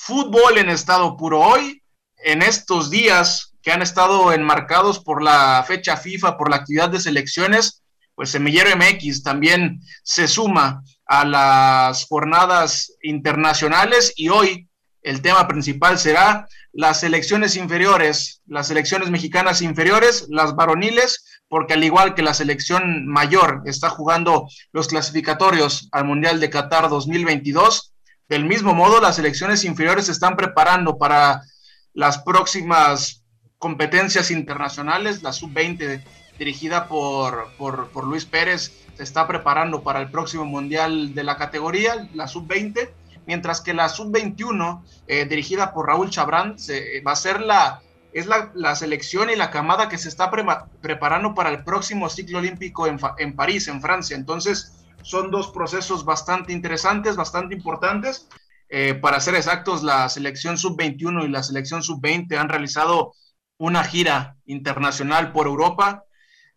Fútbol en estado puro. Hoy, en estos días que han estado enmarcados por la fecha FIFA, por la actividad de selecciones, pues Semillero MX también se suma a las jornadas internacionales y hoy el tema principal será las selecciones inferiores, las selecciones mexicanas inferiores, las varoniles, porque al igual que la selección mayor está jugando los clasificatorios al Mundial de Qatar 2022, del mismo modo las selecciones inferiores se están preparando para las próximas competencias internacionales, la sub-20 dirigida por, por, por Luis Pérez se está preparando para el próximo Mundial de la categoría, la sub-20 mientras que la sub-21, eh, dirigida por Raúl Chabrán, va a ser la, es la, selección y la camada que se está preparando para el próximo ciclo olímpico en, en, París, en Francia. Entonces, son dos procesos bastante interesantes, bastante importantes. Eh, para ser exactos, la selección sub-21 y la selección sub-20 han realizado una gira internacional por Europa,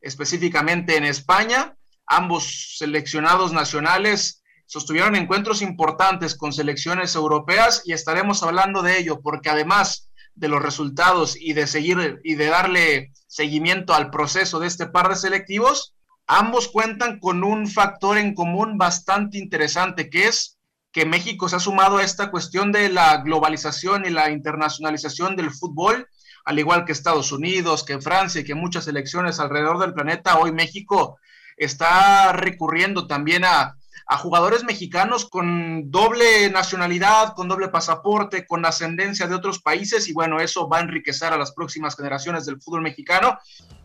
específicamente en España. Ambos seleccionados nacionales sostuvieron encuentros importantes con selecciones europeas y estaremos hablando de ello porque además de los resultados y de seguir y de darle seguimiento al proceso de este par de selectivos, ambos cuentan con un factor en común bastante interesante que es que México se ha sumado a esta cuestión de la globalización y la internacionalización del fútbol, al igual que Estados Unidos, que Francia y que muchas selecciones alrededor del planeta, hoy México está recurriendo también a a jugadores mexicanos con doble nacionalidad, con doble pasaporte, con ascendencia de otros países y bueno, eso va a enriquecer a las próximas generaciones del fútbol mexicano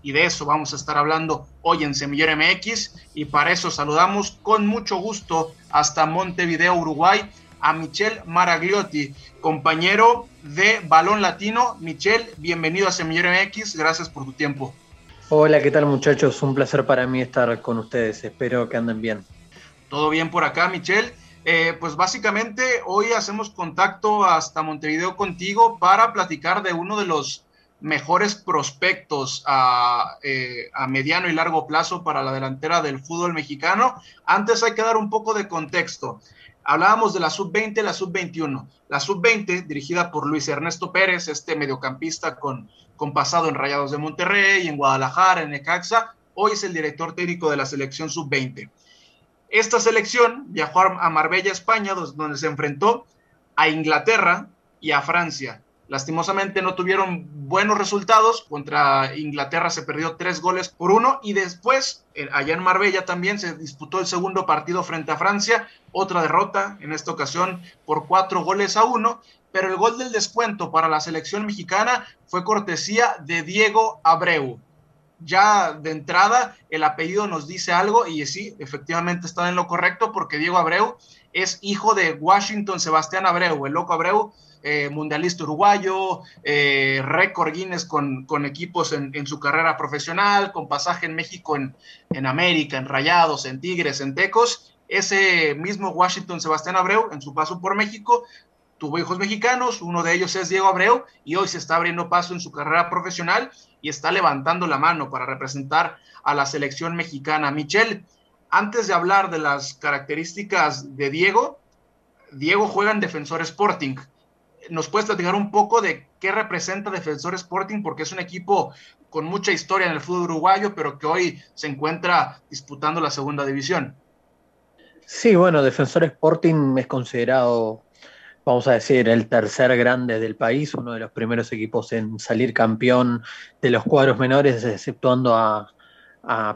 y de eso vamos a estar hablando hoy en Semillero MX y para eso saludamos con mucho gusto hasta Montevideo, Uruguay, a Michel Maragliotti, compañero de Balón Latino. Michel, bienvenido a Semillero MX, gracias por tu tiempo. Hola, ¿qué tal muchachos? Un placer para mí estar con ustedes, espero que anden bien. Todo bien por acá, Michelle. Eh, pues básicamente hoy hacemos contacto hasta Montevideo contigo para platicar de uno de los mejores prospectos a, eh, a, mediano y largo plazo para la delantera del fútbol mexicano. Antes hay que dar un poco de contexto. Hablábamos de la sub-20 y la sub-21. La sub-20, dirigida por Luis Ernesto Pérez, este mediocampista con, con pasado en Rayados de Monterrey, en Guadalajara, en Necaxa, hoy es el director técnico de la selección sub-20. Esta selección viajó a Marbella, España, donde se enfrentó a Inglaterra y a Francia. Lastimosamente no tuvieron buenos resultados. Contra Inglaterra se perdió tres goles por uno y después, eh, allá en Marbella también se disputó el segundo partido frente a Francia. Otra derrota, en esta ocasión por cuatro goles a uno. Pero el gol del descuento para la selección mexicana fue cortesía de Diego Abreu ya de entrada el apellido nos dice algo y sí, efectivamente está en lo correcto porque Diego Abreu es hijo de Washington Sebastián Abreu, el loco Abreu, eh, mundialista uruguayo, eh, récord Guinness con, equipos en, su carrera profesional, con pasaje en México, en, en América, en Rayados, en Tigres, en Tecos. Ese mismo Washington Sebastián Abreu, en su paso por México, tuvo hijos mexicanos, uno de ellos es Diego Abreu y hoy se está abriendo paso en su carrera profesional y está levantando la mano para representar a la selección mexicana. Michelle, antes de hablar de las características de Diego, Diego juega en Defensor Sporting. ¿Nos puedes platicar un poco de qué representa Defensor Sporting? Porque es un equipo con mucha historia en el fútbol uruguayo, pero que hoy se encuentra disputando la segunda división. Sí, bueno, Defensor Sporting es considerado vamos a decir, el tercer grande del país, uno de los primeros equipos en salir campeón de los cuadros menores, exceptuando a,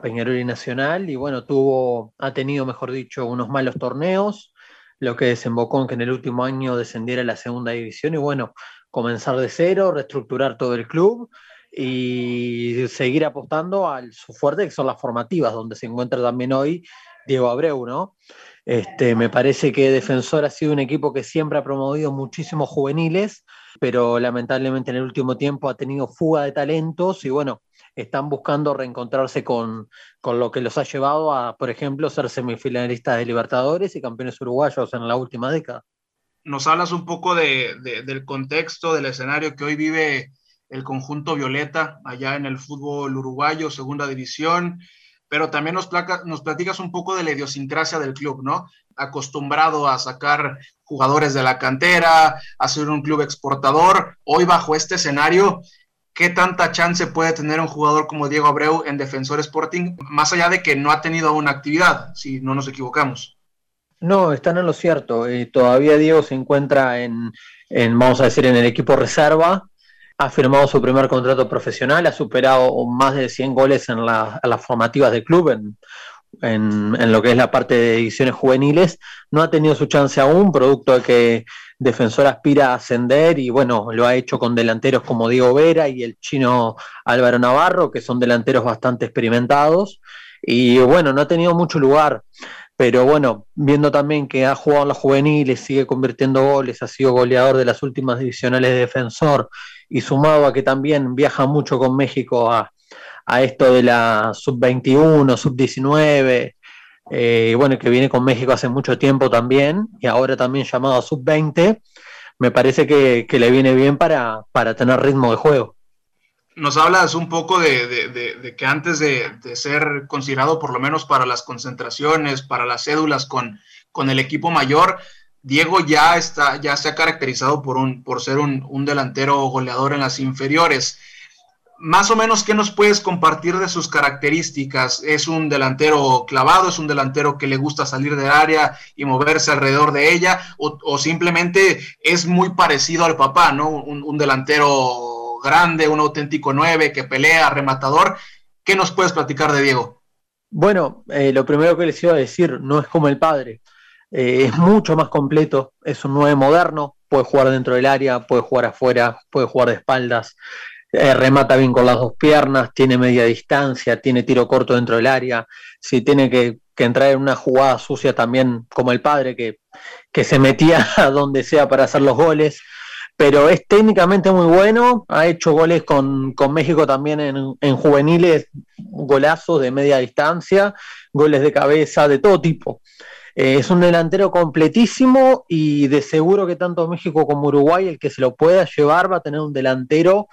Peñarol y Nacional, y bueno, tuvo, ha tenido, mejor dicho, unos malos torneos, lo que desembocó en que en el último año descendiera a la segunda división, y bueno, comenzar de cero, reestructurar todo el club y seguir apostando al su fuerte, que son las formativas, donde se encuentra también hoy Diego Abreu, ¿no? Este, me parece que Defensor ha sido un equipo que siempre ha promovido muchísimos juveniles, pero lamentablemente en el último tiempo ha tenido fuga de talentos y bueno, están buscando reencontrarse con, lo que los ha llevado a, por ejemplo, ser semifinalistas de Libertadores y campeones uruguayos en la última década. Nos hablas un poco del contexto, del escenario que hoy vive el conjunto Violeta allá en el fútbol uruguayo, segunda división, pero también nos, nos platicas un poco de la idiosincrasia del club, ¿no? Acostumbrado a sacar jugadores de la cantera, a ser un club exportador. Hoy bajo este escenario, ¿qué tanta chance puede tener un jugador como Diego Abreu en Defensor Sporting, más allá de que no ha tenido una actividad, si no nos equivocamos? No, están en lo cierto. Todavía Diego se encuentra en, vamos a decir, en el equipo reserva ha firmado su primer contrato profesional, ha superado más de 100 goles en, las formativas del club, en, lo que es la parte de ediciones juveniles. No ha tenido su chance aún, producto de que Defensor aspira a ascender y bueno, lo ha hecho con delanteros como Diego Vera y el chino Álvaro Navarro, que son delanteros bastante experimentados. Y bueno, no ha tenido mucho lugar. Pero bueno, viendo también que ha jugado en los juveniles, sigue convirtiendo goles, ha sido goleador de las últimas divisionales de defensor y sumado a que también viaja mucho con México a, esto de la sub-21, sub-19, eh, bueno, que viene con México hace mucho tiempo también y ahora también llamado a sub-20, me parece que, le viene bien para, para tener ritmo de juego. Nos hablas un poco de, que antes de, ser considerado por lo menos para las concentraciones, para las cédulas con, con el equipo mayor, Diego ya, está, ya se ha caracterizado por, un, por ser un, delantero goleador en las inferiores. Más o menos, ¿qué nos puedes compartir de sus características? ¿Es un delantero clavado? ¿Es un delantero que le gusta salir del área y moverse alrededor de ella? ¿O, simplemente es muy parecido al papá, ¿no? un delantero grande, un auténtico nueve que pelea, rematador. ¿Qué nos puedes platicar de Diego? Bueno, eh, lo primero que les iba a decir, no es como el padre, eh, es mucho más completo, es un nueve moderno, puede jugar dentro del área, puede jugar afuera, puede jugar de espaldas, eh, remata bien con las dos piernas, tiene media distancia, tiene tiro corto dentro del área, si tiene que, entrar en una jugada sucia también como el padre que, que se metía a donde sea para hacer los goles, pero es técnicamente muy bueno, ha hecho goles con, México también en, juveniles, golazos de media distancia, goles de cabeza, de todo tipo. Eh, es un delantero completísimo y de seguro que tanto México como Uruguay, el que se lo pueda llevar, va a tener un delantero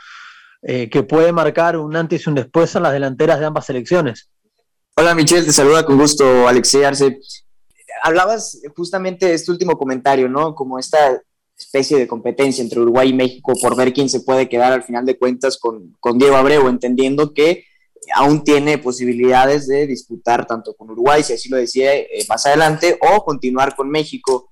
eh, que puede marcar un antes y un después en las delanteras de ambas selecciones. Hola Michelle, te saluda con gusto Alexei Arce. Hablabas justamente de este último comentario, ¿no? Como esta especie de competencia entre Uruguay y México por ver quién se puede quedar al final de cuentas con, con Diego Abreu, entendiendo que aún tiene posibilidades de disputar tanto con Uruguay, si así lo decía eh, más adelante, o continuar con México.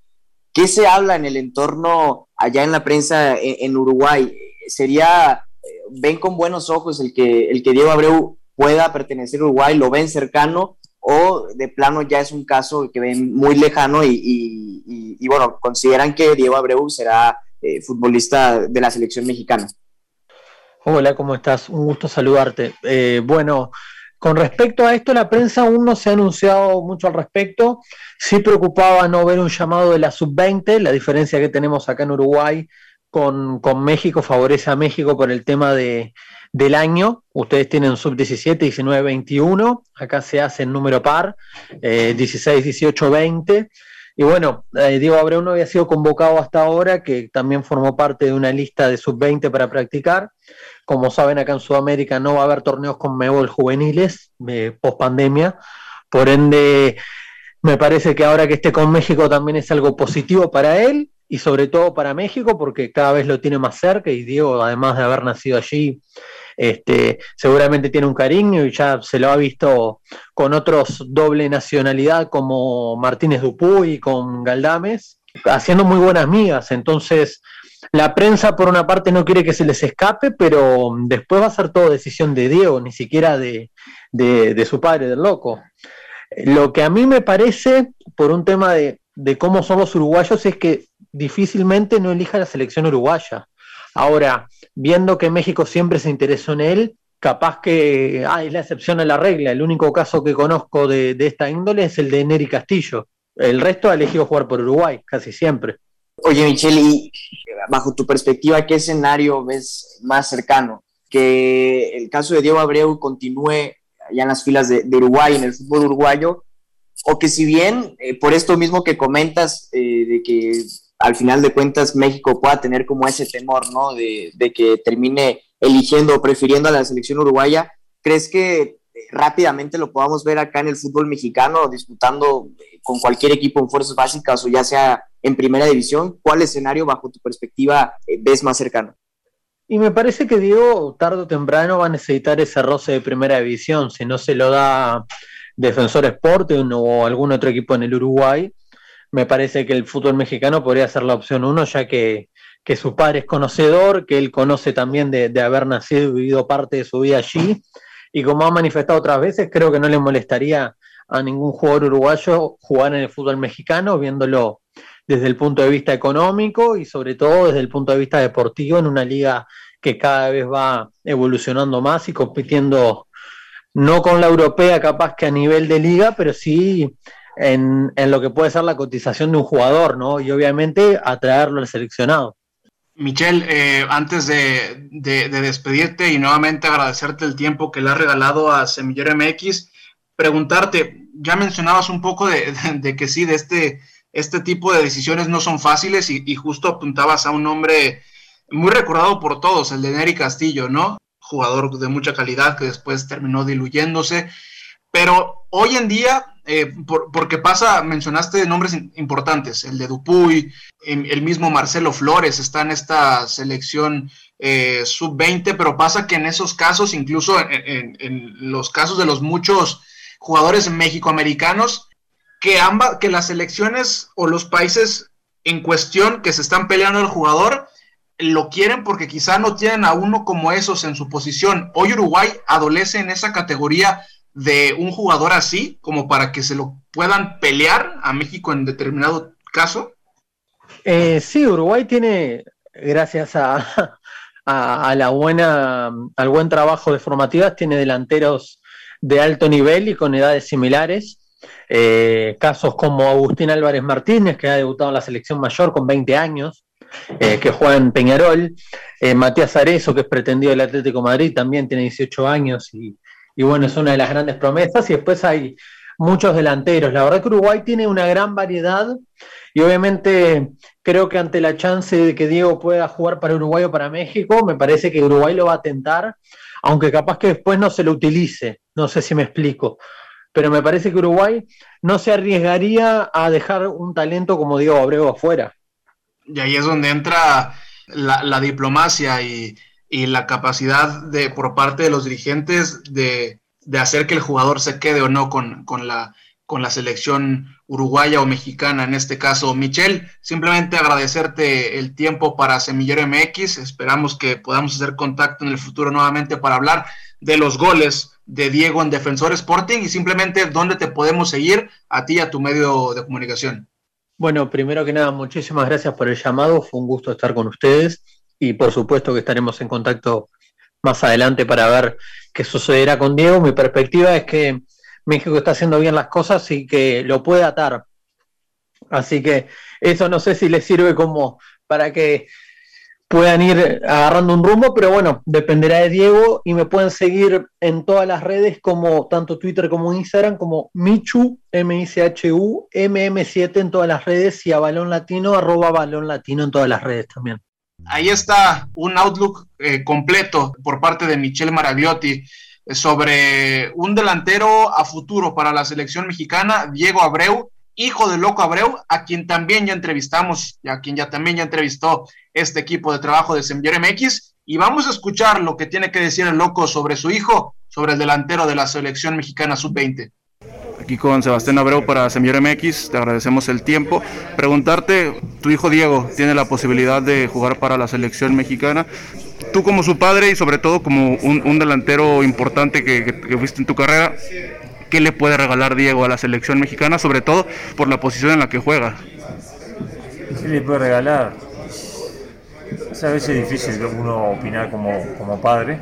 ¿Qué se habla en el entorno allá en la prensa en, Uruguay? ¿Sería, eh, ven con buenos ojos el que, el que Diego Abreu pueda pertenecer a Uruguay, lo ven cercano o de plano ya es un caso que ven muy lejano y, bueno, consideran que Diego Abreu será eh, futbolista de la selección mexicana. Hola, ¿cómo estás? Un gusto saludarte. Eh, bueno, con respecto a esto, la prensa aún no se ha anunciado mucho al respecto. Sí preocupaba no ver un llamado de la sub-20, la diferencia que tenemos acá en Uruguay con, con México favorece a México por el tema de, del año. Ustedes tienen sub-17, 19, 21. Acá se hace en número par, 16, 18, 20. Y bueno, eh, Diego Abreu no había sido convocado hasta ahora, que también formó parte de una lista de sub-20 para practicar. Como saben, acá en Sudamérica no va a haber torneos con Mebol juveniles eh, post pandemia. Por ende, me parece que ahora que esté con México también es algo positivo para él y sobre todo para México, porque cada vez lo tiene más cerca. Y Diego, además de haber nacido allí, este, seguramente tiene un cariño y ya se lo ha visto con otros doble nacionalidad como Martínez Dupuy y con Galdames, haciendo muy buenas migas. Entonces, la prensa por una parte no quiere que se les escape, pero después va a ser todo decisión de Diego, ni siquiera de, de, su padre, del loco. Lo que a mí me parece, por un tema de, de cómo son los uruguayos, es que difícilmente no elija la selección uruguaya. Ahora, viendo que México siempre se interesó en él, capaz que ah, es la excepción a la regla. El único caso que conozco de, esta índole es el de Neri Castillo, El resto ha elegido jugar por Uruguay, casi siempre. Oye, Michelle, y bajo tu perspectiva, ¿qué escenario ves más cercano? Que el caso de Diego Abreu continúe ya en las filas de, Uruguay, en el fútbol uruguayo, o que si bien, eh, por esto mismo que comentas, eh, de que al final de cuentas México pueda tener como ese temor, ¿no? De, que termine eligiendo o prefiriendo a la selección uruguaya, ¿crees que rápidamente lo podamos ver acá en el fútbol mexicano, disputando eh, con cualquier equipo en fuerzas básicas o ya sea en primera división? ¿Cuál escenario, bajo tu perspectiva, ves más cercano? Y me parece que Diego, tarde o temprano, va a necesitar ese roce de primera división. Si no se lo da Defensor Sporting o algún otro equipo en el Uruguay, me parece que el fútbol mexicano podría ser la opción uno, ya que, su padre es conocedor, que él conoce también de, de, haber nacido y vivido parte de su vida allí. Y como ha manifestado otras veces, creo que no le molestaría a ningún jugador uruguayo jugar en el fútbol mexicano, viéndolo desde el punto de vista económico y sobre todo desde el punto de vista deportivo en una liga que cada vez va evolucionando más y compitiendo no con la europea capaz que a nivel de liga, pero sí en, lo que puede ser la cotización de un jugador, ¿no? Y obviamente atraerlo al seleccionado. Michelle, eh, antes de, despedirte y nuevamente agradecerte el tiempo que le has regalado a Semillero MX, preguntarte, ya mencionabas un poco de, de que sí, de este este tipo de decisiones no son fáciles y, justo apuntabas a un nombre muy recordado por todos, el de Nery Castillo, ¿no? Jugador de mucha calidad que después terminó diluyéndose. Pero hoy en día, eh, porque pasa, mencionaste nombres importantes, el de Dupuy, em, el mismo Marcelo Flores está en esta selección eh, sub-20, pero pasa que en esos casos, incluso en, los casos de los muchos jugadores mexicoamericanos, que ambas, que las selecciones o los países en cuestión que se están peleando el jugador lo quieren porque quizá no tienen a uno como esos en su posición. Hoy Uruguay adolece en esa categoría de un jugador así, como para que se lo puedan pelear a México en determinado caso. Eh, sí, Uruguay tiene, gracias a, a, la buena, al buen trabajo de formativas, tiene delanteros de alto nivel y con edades similares. Eh, casos como Agustín Álvarez Martínez, que ha debutado en la selección mayor con 20 años, eh, que juega en Peñarol, Matías Arezo, que es pretendido del Atlético Madrid, también tiene 18 años y, bueno, es una de las grandes promesas. Y después hay muchos delanteros. La verdad que Uruguay tiene una gran variedad y obviamente creo que ante la chance de que Diego pueda jugar para Uruguay o para México, me parece que Uruguay lo va a tentar, aunque capaz que después no se lo utilice. No sé si me explico pero me parece que Uruguay no se arriesgaría a dejar un talento como Diego Abreu afuera. Y ahí es donde entra la, diplomacia y, la capacidad de por parte de los dirigentes de, hacer que el jugador se quede o no con, la, con la selección uruguaya o mexicana en este caso. Michelle, simplemente agradecerte el tiempo para Semillero MX. Esperamos que podamos hacer contacto en el futuro nuevamente para hablar de los goles de Diego en Defensor Sporting y simplemente dónde te podemos seguir a ti y a tu medio de comunicación. Bueno, primero que nada, muchísimas gracias por el llamado, fue un gusto estar con ustedes y por supuesto que estaremos en contacto más adelante para ver qué sucederá con Diego. Mi perspectiva es que México está haciendo bien las cosas y que lo puede atar. Así que eso no sé si le sirve como para que puedan ir agarrando un rumbo, pero bueno, dependerá de Diego y me pueden seguir en todas las redes como tanto Twitter como Instagram como Michu, M-I-C-H-U, MM7 en todas las redes y a Balón Latino, arroba Balón Latino en todas las redes también. Ahí está un outlook eh, completo por parte de Michelle Maragliotti eh, sobre un delantero a futuro para la selección mexicana, Diego Abreu, hijo de Loco Abreu, a quien también ya entrevistamos y a quien ya también ya entrevistó este equipo de trabajo de Semillero MX. Y vamos a escuchar lo que tiene que decir el Loco sobre su hijo, sobre el delantero de la selección mexicana sub-20. Aquí con Sebastián Abreu para Semillero MX, te agradecemos el tiempo. Preguntarte, tu hijo Diego tiene la posibilidad de jugar para la selección mexicana. Tú como su padre y sobre todo como un, delantero importante que, que, que fuiste en tu carrera, qué le puede regalar Diego a la selección mexicana, sobre todo por la posición en la que juega. ¿Qué le puede regalar? Es a veces difícil uno opinar como, como padre,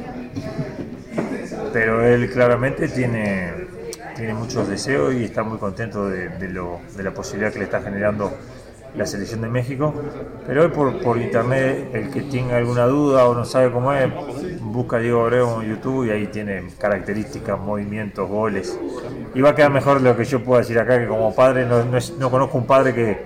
pero él claramente tiene, tiene muchos deseos y está muy contento de, de la posibilidad que le está generando la selección de México. Pero hoy por, por internet, el que tenga alguna duda o no sabe cómo es, busca Diego Abreu en YouTube y ahí tiene características, movimientos, goles. Y va a quedar mejor lo que yo pueda decir acá, que como padre no, no, conozco un padre que,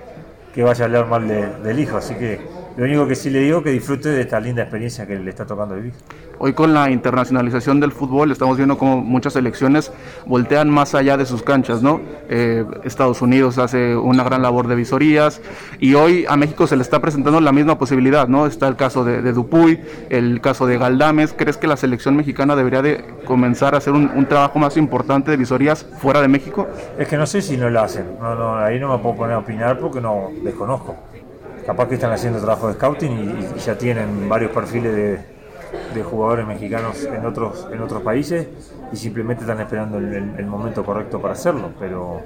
que, vaya a hablar mal del hijo. Así que lo único que sí le digo es que disfrute de esta linda experiencia que le está tocando vivir. Hoy con la internacionalización del fútbol estamos viendo cómo muchas selecciones voltean más allá de sus canchas, ¿no? Eh, Estados Unidos hace una gran labor de visorías y hoy a México se le está presentando la misma posibilidad, ¿no? Está el caso de, Dupuy, el caso de Galdames. ¿Crees que la selección mexicana debería de comenzar a hacer un, trabajo más importante de visorías fuera de México? Es que no sé si no lo hacen, no, no, ahí no me puedo poner a opinar porque no desconozco. Capaz que están haciendo trabajo de scouting y ya tienen varios perfiles de jugadores mexicanos en otros, en otros países y simplemente están esperando el, momento correcto para hacerlo, pero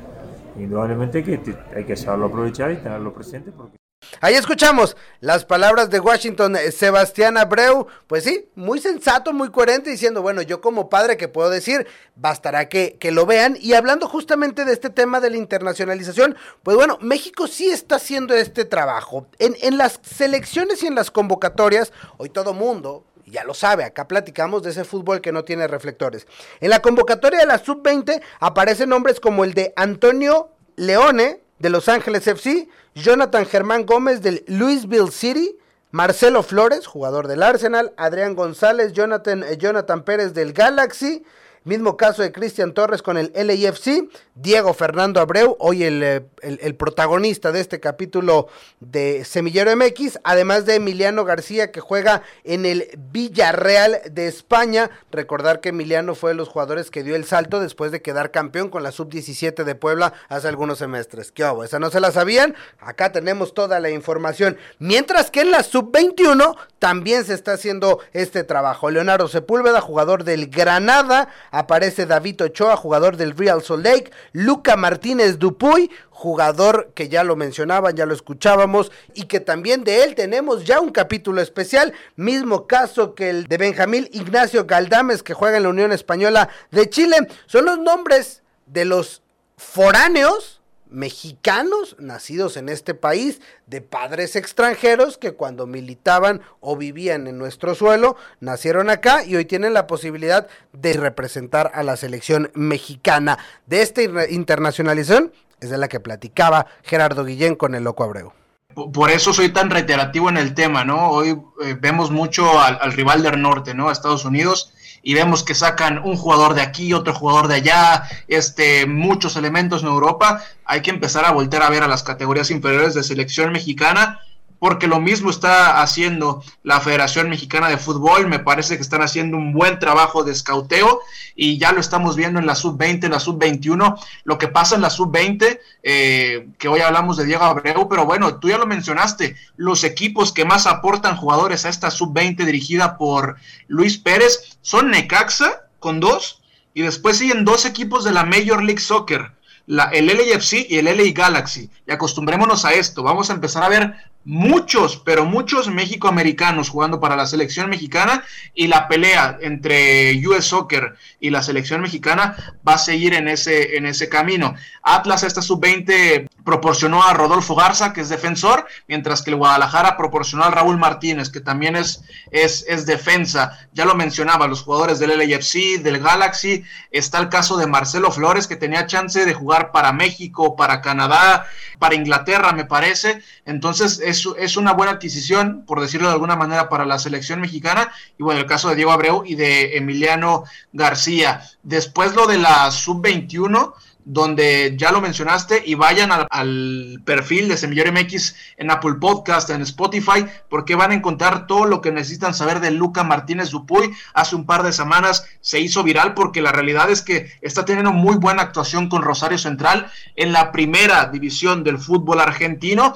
indudablemente que hay que saberlo aprovechar y tenerlo presente porque... Ahí escuchamos las palabras de Washington eh, Sebastián Abreu, pues sí, muy sensato, muy coherente, diciendo, bueno, yo como padre que puedo decir, bastará que, que lo vean. Y hablando justamente de este tema de la internacionalización, pues bueno, México sí está haciendo este trabajo. En, en las selecciones y en las convocatorias, hoy todo mundo, ya lo sabe, acá platicamos de ese fútbol que no tiene reflectores. En la convocatoria de la sub-20 aparecen nombres como el de Antonio Leone de Los Ángeles FC, Jonathan Germán Gómez del Louisville City, Marcelo Flores, jugador del Arsenal, Adrián González, Jonathan, eh, Jonathan Pérez del Galaxy, Mismo caso de Cristian Torres con el LAFC, Diego Fernando Abreu, hoy eh, el, el, protagonista de este capítulo de Semillero MX, además de Emiliano García que juega en el Villarreal de España. Recordar que Emiliano fue de los jugadores que dio el salto después de quedar campeón con la sub-17 de Puebla hace algunos semestres. ¿Qué hago? ¿Esa no se la sabían? Acá tenemos toda la información. Mientras que en la sub-21 también se está haciendo este trabajo. Leonardo Sepúlveda, jugador del Granada, aparece David Ochoa, jugador del Real Salt Lake, Luca Martínez Dupuy, jugador que ya lo mencionaban, ya lo escuchábamos, y que también de él tenemos ya un capítulo especial, mismo caso que el de Benjamín Ignacio Galdames, que juega en la Unión Española de Chile. Son los nombres de los foráneos mexicanos nacidos en este país, de padres extranjeros que cuando militaban o vivían en nuestro suelo, nacieron acá y hoy tienen la posibilidad de representar a la selección mexicana. De esta internacionalización es de la que platicaba Gerardo Guillén con el Loco Abreu. Por eso soy tan reiterativo en el tema, ¿no? Hoy eh, vemos mucho al, al rival del norte, ¿no? A Estados Unidos y vemos que sacan un jugador de aquí, otro jugador de allá, este, muchos elementos en Europa, hay que empezar a volver a ver a las categorías inferiores de selección mexicana porque lo mismo está haciendo la Federación Mexicana de Fútbol, me parece que están haciendo un buen trabajo de escauteo y ya lo estamos viendo en la sub-20, en la sub-21, lo que pasa en la sub-20, eh, que hoy hablamos de Diego Abreu, pero bueno, tú ya lo mencionaste, los equipos que más aportan jugadores a esta sub-20 dirigida por Luis Pérez son Necaxa con dos y después siguen dos equipos de la Major League Soccer. La, el LAFC y el LA Galaxy. Y acostumbrémonos a esto. Vamos a empezar a ver muchos, pero muchos mexicoamericanos jugando para la selección mexicana y la pelea entre US Soccer y la selección mexicana va a seguir en ese, en ese camino. Atlas, esta sub-20, proporcionó a Rodolfo Garza, que es defensor, mientras que el Guadalajara proporcionó a Raúl Martínez, que también es, es, es defensa. Ya lo mencionaba, los jugadores del LAFC, del Galaxy. Está el caso de Marcelo Flores, que tenía chance de jugar para México, para Canadá, para Inglaterra, me parece. Entonces, es, una buena adquisición, por decirlo de alguna manera, para la selección mexicana. Y bueno, el caso de Diego Abreu y de Emiliano García. Después lo de la sub-21 donde ya lo mencionaste y vayan al, perfil de Semillero MX en Apple Podcast, en Spotify, porque van a encontrar todo lo que necesitan saber de Luca Martínez Dupuy. Hace un par de semanas se hizo viral porque la realidad es que está teniendo muy buena actuación con Rosario Central en la primera división del fútbol argentino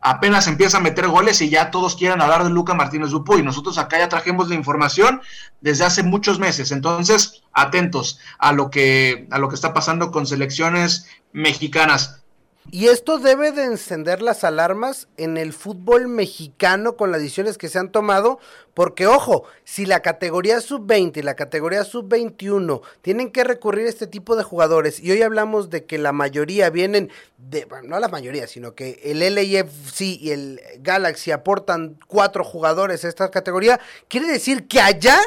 apenas empieza a meter goles y ya todos quieren hablar de Luca Martínez Dupuy. Nosotros acá ya trajimos la información desde hace muchos meses. Entonces, atentos a lo que, a lo que está pasando con selecciones mexicanas. Y esto debe de encender las alarmas en el fútbol mexicano con las decisiones que se han tomado, porque ojo, si la categoría sub-20 y la categoría sub-21 tienen que recurrir a este tipo de jugadores, y hoy hablamos de que la mayoría vienen de, bueno, no la mayoría, sino que el LAFC y el Galaxy aportan cuatro jugadores a esta categoría, quiere decir que allá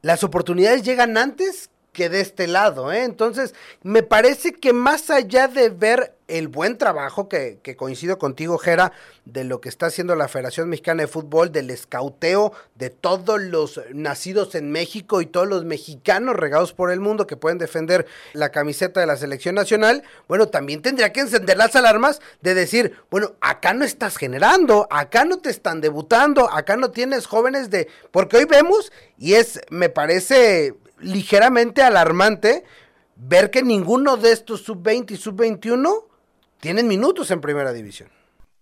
las oportunidades llegan antes que de este lado, ¿eh? Entonces, me parece que más allá de ver el buen trabajo, que, que, coincido contigo, Jera, de lo que está haciendo la Federación Mexicana de Fútbol, del escauteo de todos los nacidos en México y todos los mexicanos regados por el mundo que pueden defender la camiseta de la selección nacional, bueno, también tendría que encender las alarmas de decir, bueno, acá no estás generando, acá no te están debutando, acá no tienes jóvenes de... Porque hoy vemos, y es, me parece ligeramente alarmante ver que ninguno de estos sub-20 y sub-21 tienen minutos en primera división.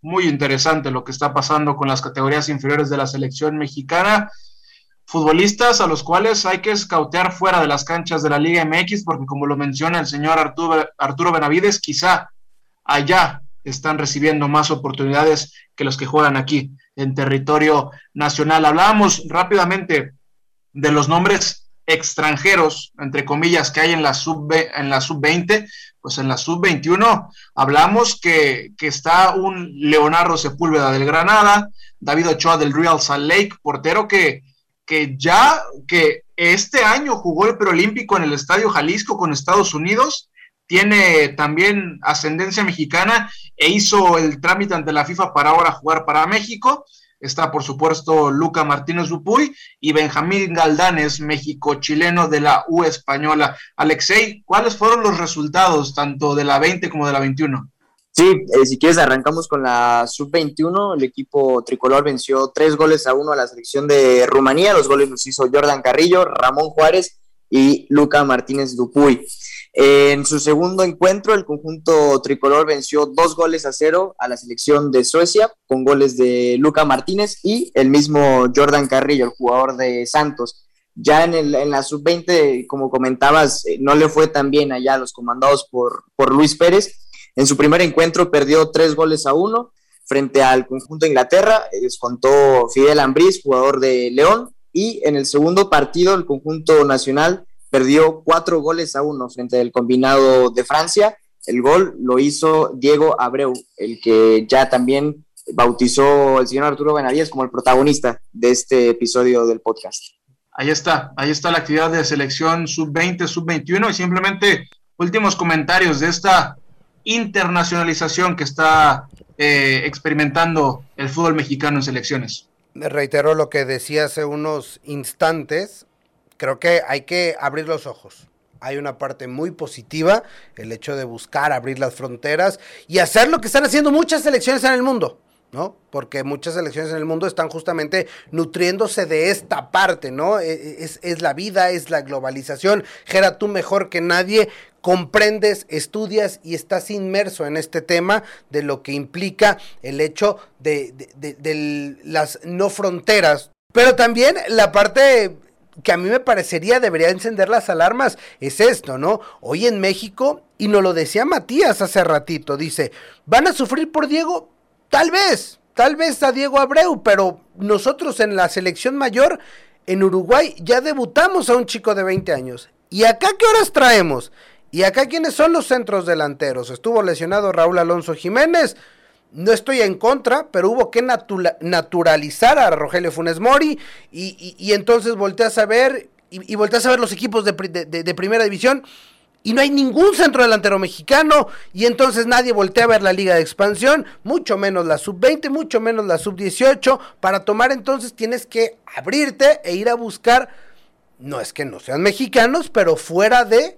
Muy interesante lo que está pasando con las categorías inferiores de la selección mexicana. Futbolistas a los cuales hay que escautear fuera de las canchas de la Liga MX, porque como lo menciona el señor Arturo, Arturo Benavides, quizá allá están recibiendo más oportunidades que los que juegan aquí en territorio nacional. Hablábamos rápidamente de los nombres extranjeros, entre comillas, que hay en la sub en la sub 20, pues en la sub 21 hablamos que, que, está un Leonardo Sepúlveda del Granada, David Ochoa del Real Salt Lake, portero que, que ya que este año jugó el preolímpico en el Estadio Jalisco con Estados Unidos, tiene también ascendencia mexicana e hizo el trámite ante la FIFA para ahora jugar para México está por supuesto Luca Martínez Dupuy y Benjamín Galdanes, México-chileno de la U española. Alexei, ¿cuáles fueron los resultados tanto de la 20 como de la 21? Sí, eh, si quieres arrancamos con la sub-21. El equipo tricolor venció tres goles a uno a la selección de Rumanía. Los goles los hizo Jordan Carrillo, Ramón Juárez y Luca Martínez Dupuy. En su segundo encuentro, el conjunto tricolor venció dos goles a cero a la selección de Suecia, con goles de Luca Martínez y el mismo Jordan Carrillo, el jugador de Santos. Ya en, el, en la sub-20, como comentabas, eh, no le fue tan bien allá a los comandados por, por Luis Pérez. En su primer encuentro perdió tres goles a uno frente al conjunto de Inglaterra, descontó Fidel Ambriz, jugador de León, y en el segundo partido el conjunto nacional perdió cuatro goles a uno frente al combinado de Francia. El gol lo hizo Diego Abreu, el que ya también bautizó el señor Arturo Benavides como el protagonista de este episodio del podcast. Ahí está, ahí está la actividad de selección sub-20, sub-21 y simplemente últimos comentarios de esta internacionalización que está eh, experimentando el fútbol mexicano en selecciones. Reitero lo que decía hace unos instantes, creo que hay que abrir los ojos. Hay una parte muy positiva, el hecho de buscar abrir las fronteras y hacer lo que están haciendo muchas selecciones en el mundo. ¿no? Porque muchas selecciones en el mundo están justamente nutriéndose de esta parte, ¿no? E, e, es, es, la vida, es la globalización. Gera, tú mejor que nadie comprendes, estudias y estás inmerso en este tema de lo que implica el hecho de, de, de las no fronteras. Pero también la parte que a mí me parecería debería encender las alarmas es esto, ¿no? Hoy en México, y nos lo decía Matías hace ratito, dice, ¿van a sufrir por Diego? Tal vez, tal vez a Diego Abreu, pero nosotros en la selección mayor, en Uruguay, ya debutamos a un chico de 20 años. ¿Y acá qué horas traemos? ¿Y acá quiénes son los centros delanteros? Estuvo lesionado Raúl Alonso Jiménez, no estoy en contra, pero hubo que naturalizar a Rogelio Funes Mori y, y, entonces volteas a ver y, volteas a ver los equipos de, de, primera división y no hay ningún centro delantero mexicano y entonces nadie voltea a ver la liga de expansión, mucho menos la sub-20, mucho menos la sub-18, para tomar entonces tienes que abrirte e ir a buscar, no es que no sean mexicanos, pero fuera de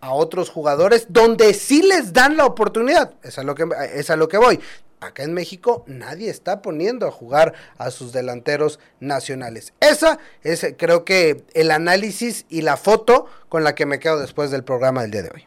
a otros jugadores donde sí les dan la oportunidad. Es lo que, es a lo que voy acá en México nadie está poniendo a jugar a sus delanteros nacionales. Esa es creo que el análisis y la foto con la que me quedo después del programa del día de hoy.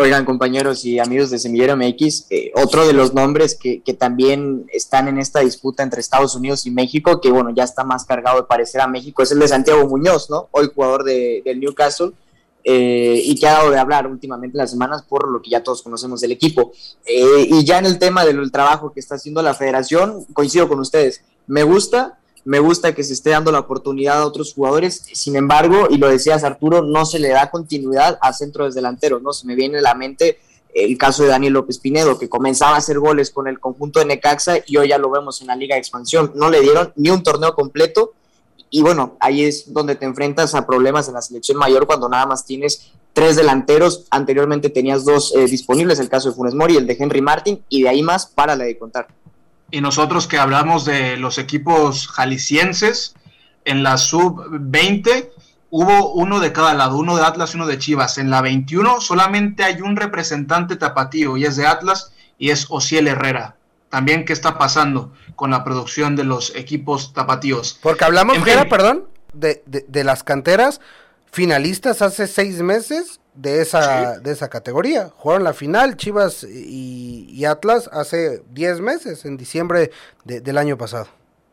Oigan, compañeros y amigos de Semillero MX, eh, otro de los nombres que, que, también están en esta disputa entre Estados Unidos y México, que bueno, ya está más cargado de parecer a México, es el de Santiago Muñoz, ¿no? Hoy jugador de, del Newcastle, eh, y que ha dado de hablar últimamente en las semanas por lo que ya todos conocemos del equipo. Eh, y ya en el tema del trabajo que está haciendo la federación, coincido con ustedes, me gusta, me gusta que se esté dando la oportunidad a otros jugadores, sin embargo, y lo decías Arturo, no se le da continuidad a centros delanteros, ¿no? Se me viene a la mente el caso de Daniel López Pinedo, que comenzaba a hacer goles con el conjunto de Necaxa y hoy ya lo vemos en la Liga de Expansión. No le dieron ni un torneo completo y bueno, ahí es donde te enfrentas a problemas en la selección mayor cuando nada más tienes tres delanteros. Anteriormente tenías dos eh, disponibles, el caso de Funes Mori el de Henry Martin, y de ahí más para la de contar. Y nosotros que hablamos de los equipos jaliscienses, en la sub-20 hubo uno de cada lado, uno de Atlas y uno de Chivas. En la 21 solamente hay un representante tapatío y es de Atlas y es Ociel Herrera. También, ¿qué está pasando con la producción de los equipos tapatíos? Porque hablamos, perdón, de, de, las canteras finalistas hace seis meses de esa, de esa categoría. Jugaron la final Chivas y, Atlas hace diez meses, en diciembre del año pasado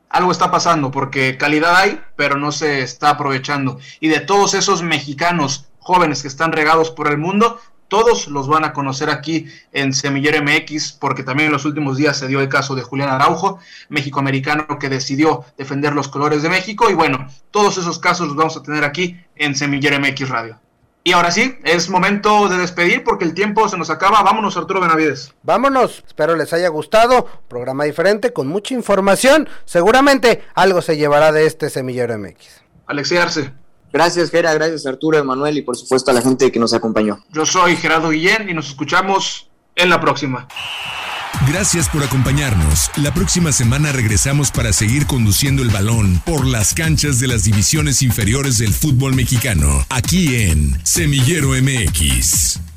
algo está pasando porque calidad hay, pero no se está aprovechando. Y de todos esos mexicanos jóvenes que están regados por el mundo, todos los van a conocer aquí en Semillero MX, porque también en los últimos días se dio el caso de Julián Araujo, mexicoamericano que decidió defender los colores de México. Y bueno, todos esos casos los vamos a tener aquí en Semillero MX Radio. Y ahora sí, es momento de despedir porque el tiempo se nos acaba. Vámonos, Arturo Benavides. Vámonos. Espero les haya gustado. Programa diferente con mucha información. Seguramente algo se llevará de este Semillero MX. Alexi Arce. Gracias, Gera. Gracias, Arturo, Emanuel y por supuesto a la gente que nos acompañó. Yo soy Gerardo Guillén y nos escuchamos en la próxima. Gracias por acompañarnos. La próxima semana regresamos para seguir conduciendo el balón por las canchas de las divisiones inferiores del fútbol mexicano, aquí en Semillero MX.